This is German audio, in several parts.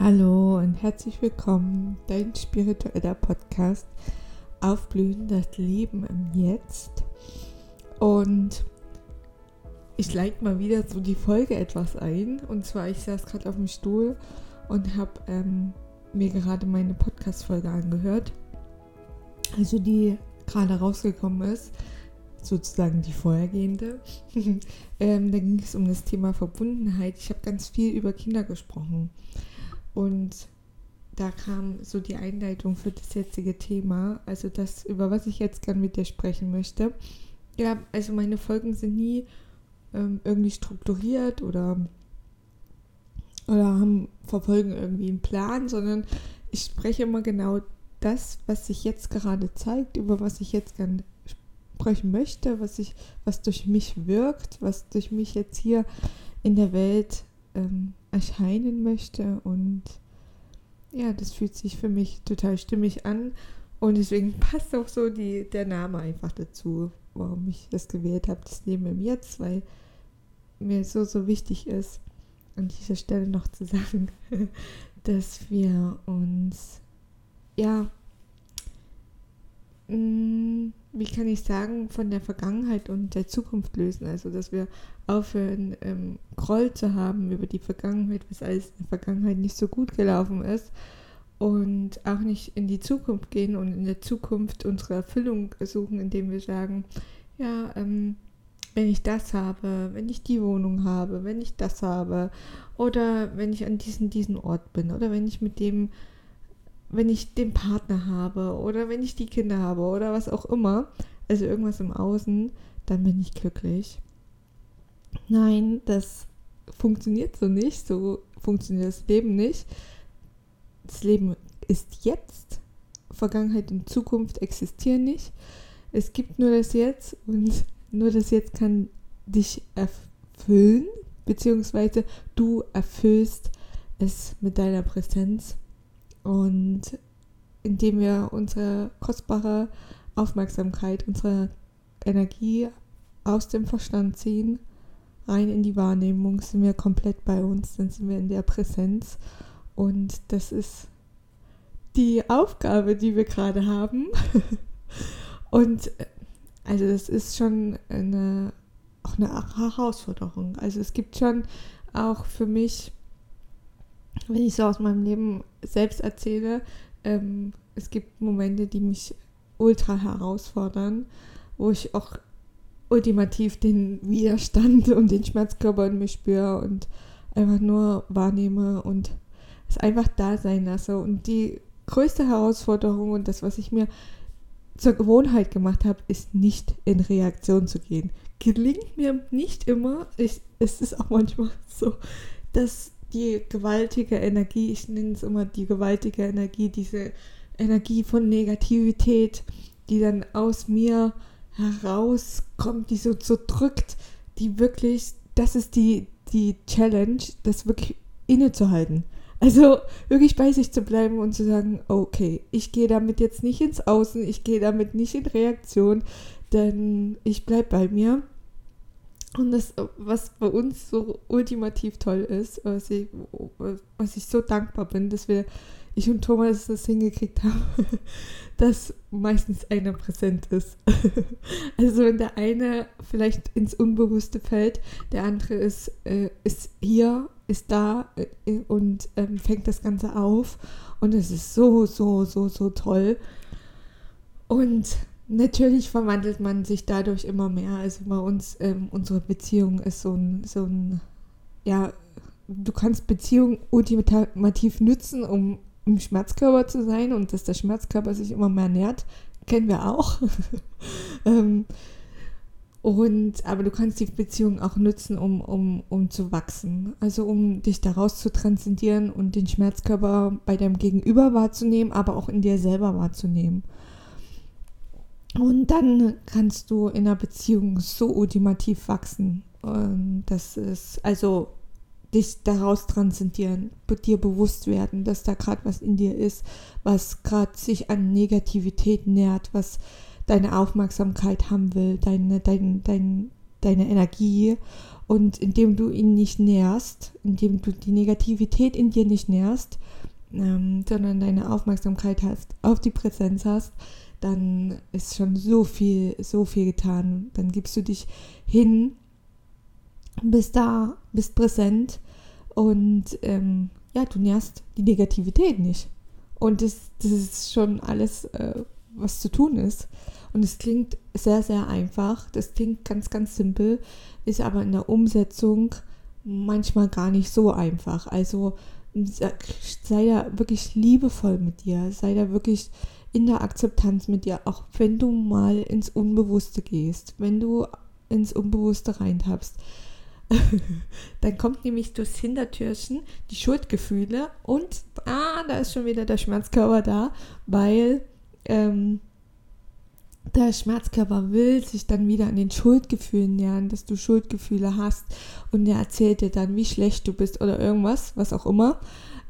Hallo und herzlich willkommen, dein spiritueller Podcast Aufblühen das Leben im Jetzt. Und ich leite mal wieder so die Folge etwas ein. Und zwar, ich saß gerade auf dem Stuhl und habe ähm, mir gerade meine Podcast-Folge angehört. Also die gerade rausgekommen ist, sozusagen die vorhergehende. ähm, da ging es um das Thema Verbundenheit. Ich habe ganz viel über Kinder gesprochen. Und da kam so die Einleitung für das jetzige Thema, also das, über was ich jetzt gern mit dir sprechen möchte. Ja, also meine Folgen sind nie ähm, irgendwie strukturiert oder, oder haben, verfolgen irgendwie einen Plan, sondern ich spreche immer genau das, was sich jetzt gerade zeigt, über was ich jetzt gern sprechen möchte, was ich, was durch mich wirkt, was durch mich jetzt hier in der Welt ähm, erscheinen möchte. Und ja, das fühlt sich für mich total stimmig an. Und deswegen passt auch so die, der Name einfach dazu, warum ich das gewählt habe, das Leben im Jetzt, weil mir so, so wichtig ist, an dieser Stelle noch zu sagen, dass wir uns, ja, mm, wie kann ich sagen, von der Vergangenheit und der Zukunft lösen. Also, dass wir aufhören, ähm, Groll zu haben über die Vergangenheit, was alles in der Vergangenheit nicht so gut gelaufen ist. Und auch nicht in die Zukunft gehen und in der Zukunft unsere Erfüllung suchen, indem wir sagen, ja, ähm, wenn ich das habe, wenn ich die Wohnung habe, wenn ich das habe, oder wenn ich an diesem, diesen Ort bin, oder wenn ich mit dem wenn ich den Partner habe oder wenn ich die Kinder habe oder was auch immer, also irgendwas im Außen, dann bin ich glücklich. Nein, das funktioniert so nicht, so funktioniert das Leben nicht. Das Leben ist jetzt, Vergangenheit und Zukunft existieren nicht. Es gibt nur das Jetzt und nur das Jetzt kann dich erfüllen, beziehungsweise du erfüllst es mit deiner Präsenz und indem wir unsere kostbare Aufmerksamkeit, unsere Energie aus dem Verstand ziehen, rein in die Wahrnehmung, sind wir komplett bei uns, dann sind wir in der Präsenz. Und das ist die Aufgabe, die wir gerade haben. Und also das ist schon eine, auch eine Herausforderung. Also es gibt schon auch für mich wenn ich so aus meinem Leben selbst erzähle, ähm, es gibt Momente, die mich ultra herausfordern, wo ich auch ultimativ den Widerstand und den Schmerzkörper in mir spüre und einfach nur wahrnehme und es einfach da sein lasse. Und die größte Herausforderung und das, was ich mir zur Gewohnheit gemacht habe, ist nicht in Reaktion zu gehen. Gelingt mir nicht immer. Ich, es ist auch manchmal so, dass die gewaltige Energie, ich nenne es immer die gewaltige Energie, diese Energie von Negativität, die dann aus mir herauskommt, die so, so drückt, die wirklich, das ist die, die Challenge, das wirklich innezuhalten. Also wirklich bei sich zu bleiben und zu sagen, okay, ich gehe damit jetzt nicht ins Außen, ich gehe damit nicht in Reaktion, denn ich bleibe bei mir und das, was bei uns so ultimativ toll ist, was ich, was ich so dankbar bin, dass wir, ich und Thomas das hingekriegt haben, dass meistens einer präsent ist. also wenn der eine vielleicht ins Unbewusste fällt, der andere ist, äh, ist hier, ist da äh, und ähm, fängt das Ganze auf. Und es ist so, so, so, so toll. Und Natürlich verwandelt man sich dadurch immer mehr. Also bei uns, ähm, unsere Beziehung ist so ein, so ein, ja, du kannst Beziehung ultimativ nützen, um im Schmerzkörper zu sein und dass der Schmerzkörper sich immer mehr nährt, kennen wir auch. ähm, und, aber du kannst die Beziehung auch nutzen, um, um, um zu wachsen. Also um dich daraus zu transzendieren und den Schmerzkörper bei deinem Gegenüber wahrzunehmen, aber auch in dir selber wahrzunehmen. Und dann kannst du in einer Beziehung so ultimativ wachsen. Und das ist, also dich daraus transzendieren, dir bewusst werden, dass da gerade was in dir ist, was gerade sich an Negativität nährt, was deine Aufmerksamkeit haben will, deine, dein, dein, deine Energie. Und indem du ihn nicht nährst, indem du die Negativität in dir nicht nährst, ähm, sondern deine Aufmerksamkeit hast, auf die Präsenz hast, dann ist schon so viel, so viel getan. Dann gibst du dich hin, bist da, bist präsent und ähm, ja, du nährst die Negativität nicht. Und das, das ist schon alles, äh, was zu tun ist. Und es klingt sehr, sehr einfach. Das klingt ganz, ganz simpel, ist aber in der Umsetzung manchmal gar nicht so einfach. Also sei da wirklich liebevoll mit dir, sei da wirklich in der Akzeptanz mit dir, auch wenn du mal ins Unbewusste gehst, wenn du ins Unbewusste reintappst. dann kommt nämlich durchs Hintertürchen die Schuldgefühle und ah, da ist schon wieder der Schmerzkörper da, weil ähm, der Schmerzkörper will sich dann wieder an den Schuldgefühlen nähern, dass du Schuldgefühle hast und er erzählt dir dann, wie schlecht du bist oder irgendwas, was auch immer.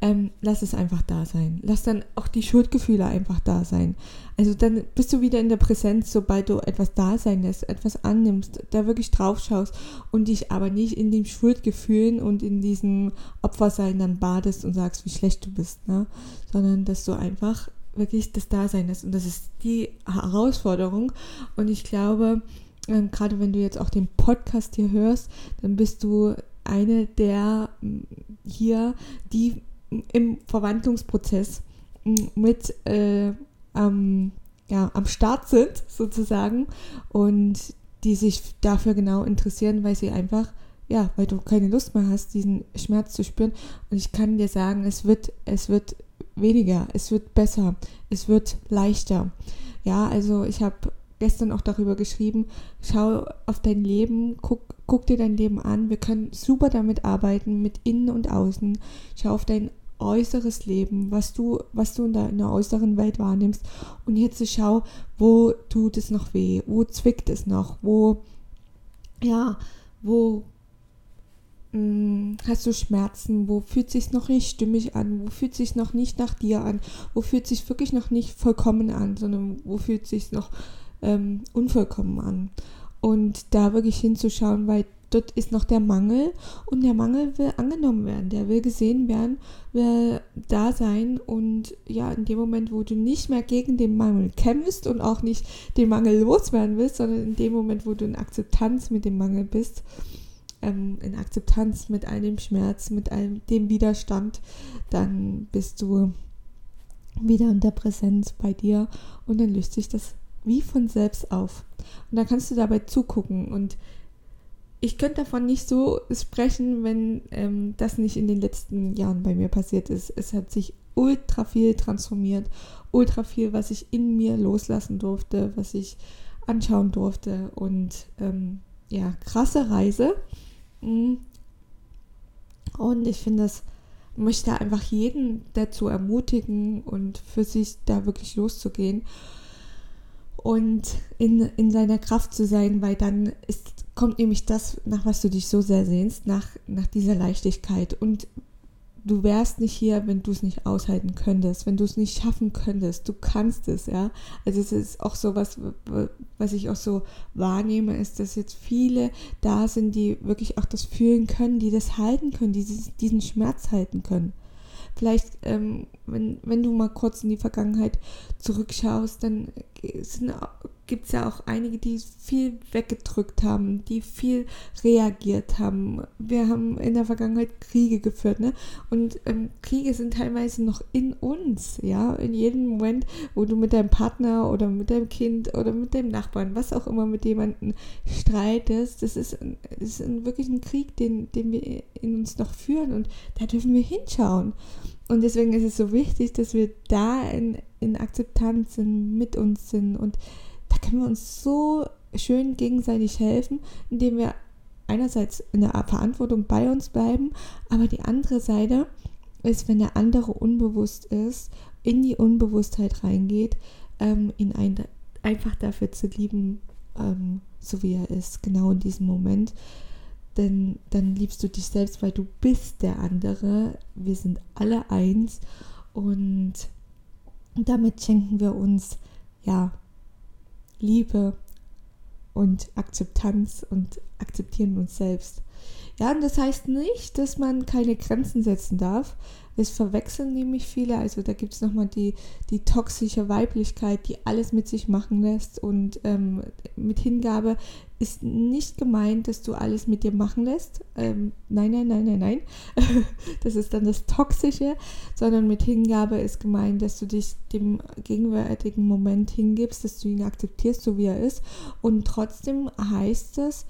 Ähm, lass es einfach da sein. Lass dann auch die Schuldgefühle einfach da sein. Also dann bist du wieder in der Präsenz, sobald du etwas da sein lässt, etwas annimmst, da wirklich drauf schaust und dich aber nicht in den Schuldgefühlen und in diesem Opfersein dann badest und sagst, wie schlecht du bist, ne? sondern dass du einfach wirklich das Dasein ist. Und das ist die Herausforderung. Und ich glaube, ähm, gerade wenn du jetzt auch den Podcast hier hörst, dann bist du eine der mm, hier, die im Verwandlungsprozess mm, mit äh, am, ja, am Start sind, sozusagen, und die sich dafür genau interessieren, weil sie einfach, ja, weil du keine Lust mehr hast, diesen Schmerz zu spüren. Und ich kann dir sagen, es wird, es wird weniger, es wird besser, es wird leichter. Ja, also ich habe gestern auch darüber geschrieben, schau auf dein Leben, guck, guck dir dein Leben an. Wir können super damit arbeiten, mit innen und außen. Schau auf dein äußeres Leben, was du, was du in der, in der äußeren Welt wahrnimmst. Und jetzt schau, wo tut es noch weh, wo zwickt es noch, wo, ja, wo hast du Schmerzen, wo fühlt sich noch nicht stimmig an, wo fühlt sich noch nicht nach dir an, wo fühlt sich wirklich noch nicht vollkommen an, sondern wo fühlt sich noch ähm, unvollkommen an. Und da wirklich hinzuschauen, weil dort ist noch der Mangel und der Mangel will angenommen werden, der will gesehen werden, will da sein und ja, in dem Moment, wo du nicht mehr gegen den Mangel kämpfst und auch nicht den Mangel loswerden willst, sondern in dem Moment, wo du in Akzeptanz mit dem Mangel bist, ähm, in Akzeptanz mit all dem Schmerz, mit all dem Widerstand, dann bist du wieder in der Präsenz bei dir und dann löst sich das wie von selbst auf. Und dann kannst du dabei zugucken und ich könnte davon nicht so sprechen, wenn ähm, das nicht in den letzten Jahren bei mir passiert ist. Es hat sich ultra viel transformiert, ultra viel, was ich in mir loslassen durfte, was ich anschauen durfte und ähm, ja, krasse Reise. Mhm. Und ich finde es möchte einfach jeden dazu ermutigen und für sich da wirklich loszugehen und in, in seiner Kraft zu sein, weil dann ist, kommt nämlich das, nach was du dich so sehr sehnst, nach, nach dieser Leichtigkeit. Und du wärst nicht hier, wenn du es nicht aushalten könntest, wenn du es nicht schaffen könntest. Du kannst es, ja. Also es ist auch so was, was ich auch so wahrnehme, ist, dass jetzt viele da sind, die wirklich auch das fühlen können, die das halten können, die diesen Schmerz halten können. Vielleicht, ähm, wenn, wenn du mal kurz in die Vergangenheit zurückschaust, dann gibt es ja auch einige, die viel weggedrückt haben, die viel reagiert haben. Wir haben in der Vergangenheit Kriege geführt, ne? Und ähm, Kriege sind teilweise noch in uns, ja. In jedem Moment, wo du mit deinem Partner oder mit deinem Kind oder mit deinem Nachbarn, was auch immer mit jemandem streitest, das ist, das ist wirklich ein Krieg, den, den wir in uns noch führen und da dürfen wir hinschauen. Und deswegen ist es so wichtig, dass wir da in, in Akzeptanz sind, mit uns sind. Und da können wir uns so schön gegenseitig helfen, indem wir einerseits in der Verantwortung bei uns bleiben, aber die andere Seite ist, wenn der andere unbewusst ist, in die Unbewusstheit reingeht, ähm, ihn ein, einfach dafür zu lieben, ähm, so wie er ist, genau in diesem Moment denn dann liebst du dich selbst, weil du bist der andere. Wir sind alle eins und damit schenken wir uns ja Liebe und Akzeptanz und akzeptieren uns selbst. Ja, und das heißt nicht, dass man keine Grenzen setzen darf. Es verwechseln nämlich viele. Also da gibt es nochmal die, die toxische Weiblichkeit, die alles mit sich machen lässt. Und ähm, mit Hingabe ist nicht gemeint, dass du alles mit dir machen lässt. Ähm, nein, nein, nein, nein, nein. das ist dann das Toxische. Sondern mit Hingabe ist gemeint, dass du dich dem gegenwärtigen Moment hingibst, dass du ihn akzeptierst, so wie er ist. Und trotzdem heißt es,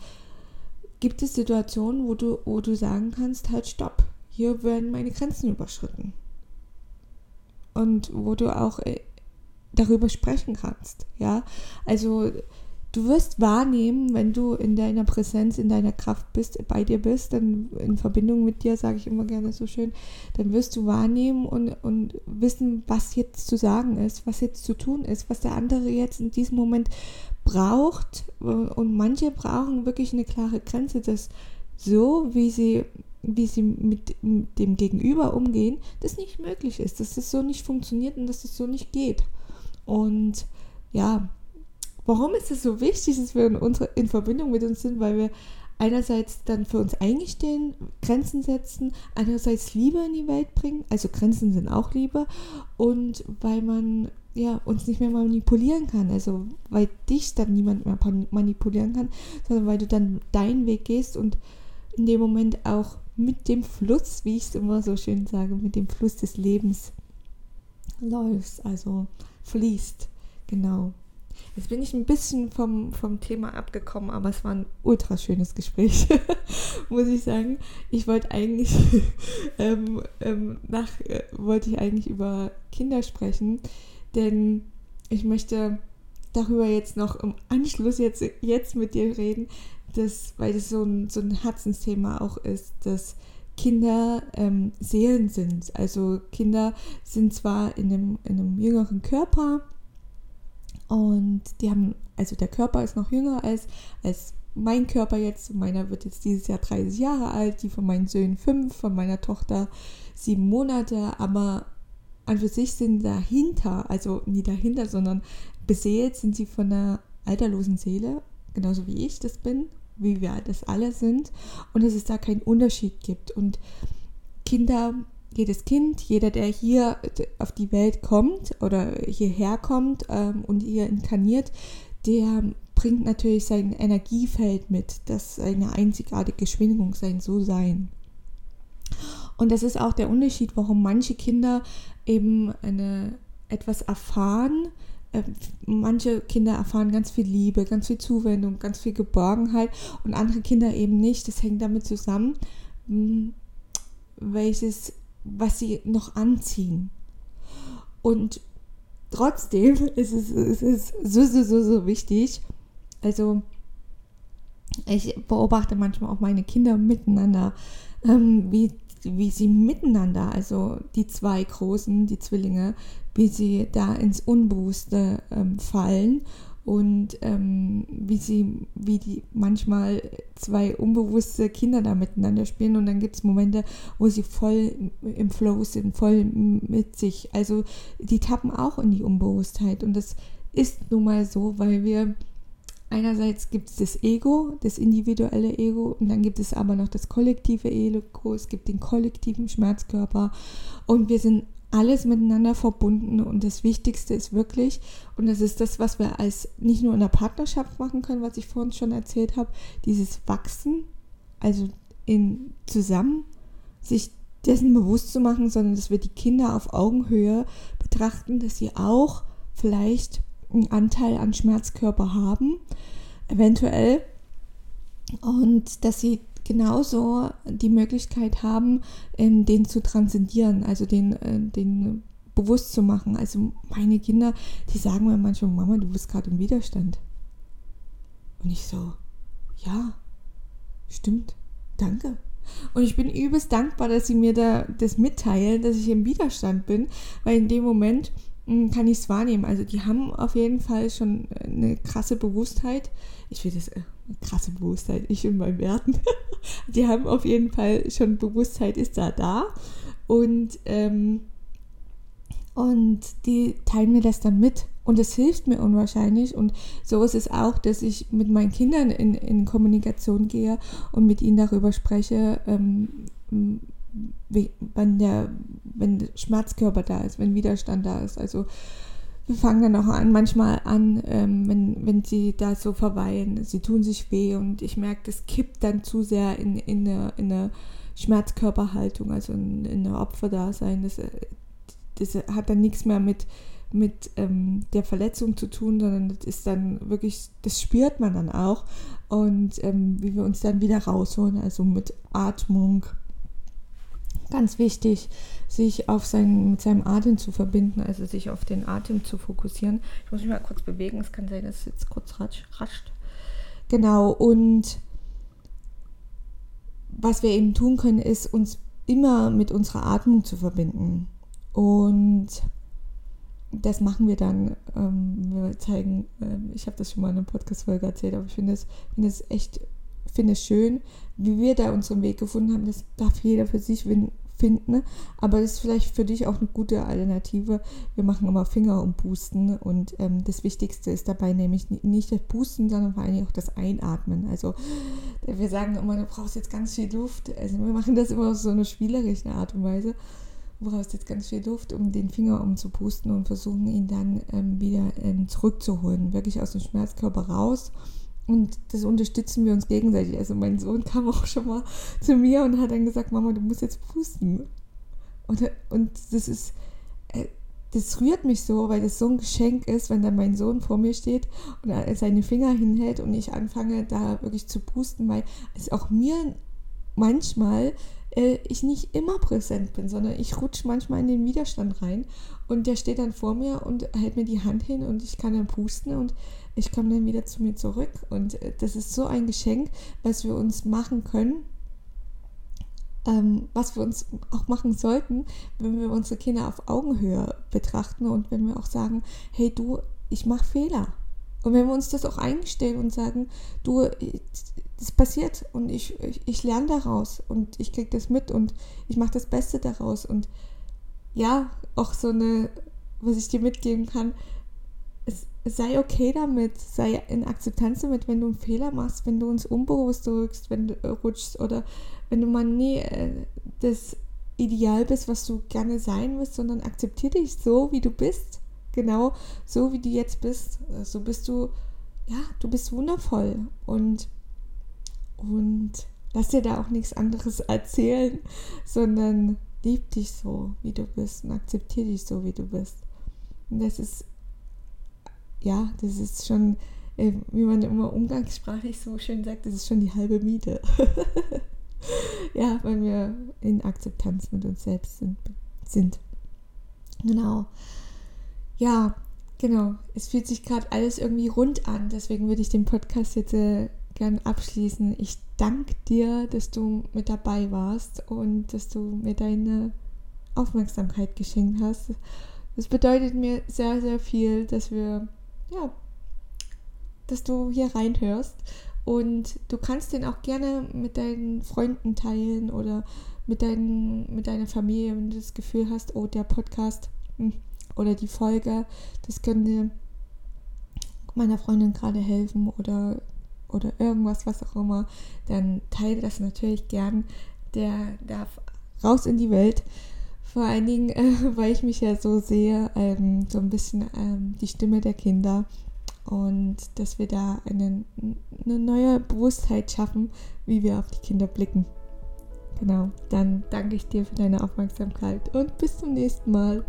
gibt es Situationen, wo du, wo du sagen kannst, halt stopp, hier werden meine Grenzen überschritten. Und wo du auch äh, darüber sprechen kannst, ja. Also du wirst wahrnehmen, wenn du in deiner Präsenz, in deiner Kraft bist, bei dir bist, dann in Verbindung mit dir, sage ich immer gerne so schön, dann wirst du wahrnehmen und, und wissen, was jetzt zu sagen ist, was jetzt zu tun ist, was der andere jetzt in diesem Moment braucht und manche brauchen wirklich eine klare Grenze, dass so, wie sie, wie sie mit dem Gegenüber umgehen, das nicht möglich ist, dass das so nicht funktioniert und dass das so nicht geht. Und ja, warum ist es so wichtig, dass wir in, unsere, in Verbindung mit uns sind? Weil wir einerseits dann für uns eingestehen, Grenzen setzen, andererseits Liebe in die Welt bringen, also Grenzen sind auch Liebe und weil man ja, uns nicht mehr manipulieren kann. Also weil dich dann niemand mehr manipulieren kann, sondern weil du dann deinen Weg gehst und in dem Moment auch mit dem Fluss, wie ich es immer so schön sage, mit dem Fluss des Lebens läufst, also fließt. Genau. Jetzt bin ich ein bisschen vom, vom Thema abgekommen, aber es war ein ultra schönes Gespräch, muss ich sagen. Ich wollte eigentlich, ähm, ähm, nach, äh, wollte ich eigentlich über Kinder sprechen denn ich möchte darüber jetzt noch im Anschluss jetzt, jetzt mit dir reden, dass, weil das so ein, so ein Herzensthema auch ist, dass Kinder ähm, Seelen sind. Also Kinder sind zwar in einem, in einem jüngeren Körper und die haben, also der Körper ist noch jünger als, als mein Körper jetzt. Meiner wird jetzt dieses Jahr 30 Jahre alt, die von meinen Söhnen 5, von meiner Tochter 7 Monate, aber an für sich sind dahinter, also nie dahinter, sondern beseelt sind sie von einer alterlosen Seele, genauso wie ich das bin, wie wir das alle sind, und dass es da keinen Unterschied gibt. Und Kinder, jedes Kind, jeder, der hier auf die Welt kommt oder hierher kommt ähm, und hier inkarniert, der bringt natürlich sein Energiefeld mit, das eine einzigartige Schwingung sein, so sein. Und das ist auch der Unterschied, warum manche Kinder eben eine, etwas erfahren. Äh, manche Kinder erfahren ganz viel Liebe, ganz viel Zuwendung, ganz viel Geborgenheit und andere Kinder eben nicht. Das hängt damit zusammen, hm, welches, was sie noch anziehen. Und trotzdem ist es, ist es so, so, so, so wichtig. Also, ich beobachte manchmal auch meine Kinder miteinander, ähm, wie wie sie miteinander, also die zwei Großen, die Zwillinge, wie sie da ins Unbewusste ähm, fallen und ähm, wie sie, wie die manchmal zwei unbewusste Kinder da miteinander spielen und dann gibt es Momente, wo sie voll im Flow sind, voll mit sich. Also die tappen auch in die Unbewusstheit und das ist nun mal so, weil wir einerseits gibt es das Ego, das individuelle Ego, und dann gibt es aber noch das kollektive Ego, es gibt den kollektiven Schmerzkörper und wir sind alles miteinander verbunden und das Wichtigste ist wirklich, und das ist das, was wir als nicht nur in der Partnerschaft machen können, was ich vorhin schon erzählt habe, dieses Wachsen, also in zusammen sich dessen bewusst zu machen, sondern dass wir die Kinder auf Augenhöhe betrachten, dass sie auch vielleicht einen Anteil an Schmerzkörper haben, eventuell. Und dass sie genauso die Möglichkeit haben, ähm, den zu transzendieren, also den, äh, den bewusst zu machen. Also meine Kinder, die sagen mir manchmal, Mama, du bist gerade im Widerstand. Und ich so, ja, stimmt, danke. Und ich bin übelst dankbar, dass sie mir da das mitteilen, dass ich im Widerstand bin, weil in dem Moment kann ich es wahrnehmen. Also die haben auf jeden Fall schon eine krasse Bewusstheit. Ich will das, äh, krasse Bewusstheit, ich in meinen Werten. die haben auf jeden Fall schon Bewusstheit, ist da da. Und, ähm, Und die teilen mir das dann mit. Und es hilft mir unwahrscheinlich. Und so ist es auch, dass ich mit meinen Kindern in, in Kommunikation gehe und mit ihnen darüber spreche, ähm, wenn der, wenn der Schmerzkörper da ist, wenn Widerstand da ist. Also wir fangen dann auch an, manchmal an, ähm, wenn, wenn sie da so verweilen, sie tun sich weh und ich merke, das kippt dann zu sehr in, in, eine, in eine Schmerzkörperhaltung, also in, in eine Opferdasein. Das, das hat dann nichts mehr mit, mit ähm, der Verletzung zu tun, sondern das ist dann wirklich, das spürt man dann auch und ähm, wie wir uns dann wieder rausholen, also mit Atmung, ganz wichtig, sich auf sein, mit seinem Atem zu verbinden, also sich auf den Atem zu fokussieren. Ich muss mich mal kurz bewegen, es kann sein, dass es jetzt kurz rascht. Genau, und was wir eben tun können, ist uns immer mit unserer Atmung zu verbinden. Und das machen wir dann. Ähm, wir zeigen, ähm, ich habe das schon mal in einer Podcast-Folge erzählt, aber ich finde es, find echt finde es schön, wie wir da unseren Weg gefunden haben. Das darf jeder für sich finden. Aber das ist vielleicht für dich auch eine gute Alternative. Wir machen immer Finger und Pusten. Und ähm, das Wichtigste ist dabei nämlich nicht das Pusten, sondern vor allem auch das Einatmen. Also wir sagen immer, du brauchst jetzt ganz viel Luft. Also wir machen das immer auf so eine spielerische Art und Weise. Du brauchst jetzt ganz viel Luft, um den Finger umzupusten und versuchen ihn dann ähm, wieder ähm, zurückzuholen. Wirklich aus dem Schmerzkörper raus und das unterstützen wir uns gegenseitig. Also mein Sohn kam auch schon mal zu mir und hat dann gesagt, Mama, du musst jetzt pusten. Und, und das ist, äh, das rührt mich so, weil das so ein Geschenk ist, wenn dann mein Sohn vor mir steht und er seine Finger hinhält und ich anfange da wirklich zu pusten, weil es auch mir manchmal äh, ich nicht immer präsent bin, sondern ich rutsche manchmal in den Widerstand rein und der steht dann vor mir und hält mir die Hand hin und ich kann dann pusten und ich komme dann wieder zu mir zurück. Und äh, das ist so ein Geschenk, was wir uns machen können, ähm, was wir uns auch machen sollten, wenn wir unsere Kinder auf Augenhöhe betrachten und wenn wir auch sagen, hey du, ich mache Fehler. Und wenn wir uns das auch eingestehen und sagen, du, das passiert und ich, ich, ich lerne daraus und ich kriege das mit und ich mache das Beste daraus. Und ja, auch so eine, was ich dir mitgeben kann, es, sei okay damit, sei in Akzeptanz damit, wenn du einen Fehler machst, wenn du uns unbewusst rückst, wenn du rutschst oder wenn du mal nie äh, das Ideal bist, was du gerne sein willst, sondern akzeptiere dich so, wie du bist. Genau so, wie du jetzt bist. So bist du, ja, du bist wundervoll und, und lass dir da auch nichts anderes erzählen, sondern lieb dich so, wie du bist und akzeptiere dich so, wie du bist. Und das ist ja, das ist schon, äh, wie man immer umgangssprachlich so schön sagt, das ist schon die halbe Miete. ja, wenn wir in Akzeptanz mit uns selbst sind. sind. Genau. Ja, genau. Es fühlt sich gerade alles irgendwie rund an. Deswegen würde ich den Podcast jetzt äh, gern abschließen. Ich danke dir, dass du mit dabei warst und dass du mir deine Aufmerksamkeit geschenkt hast. Das bedeutet mir sehr, sehr viel, dass wir ja, dass du hier reinhörst. Und du kannst den auch gerne mit deinen Freunden teilen oder mit, deinen, mit deiner Familie, wenn du das Gefühl hast, oh, der Podcast hm, oder die Folge, das könnte meiner Freundin gerade helfen oder, oder irgendwas, was auch immer, dann teile das natürlich gern. Der darf raus in die Welt. Vor allen Dingen, äh, weil ich mich ja so sehe, ähm, so ein bisschen ähm, die Stimme der Kinder und dass wir da eine, eine neue Bewusstheit schaffen, wie wir auf die Kinder blicken. Genau, dann danke ich dir für deine Aufmerksamkeit und bis zum nächsten Mal.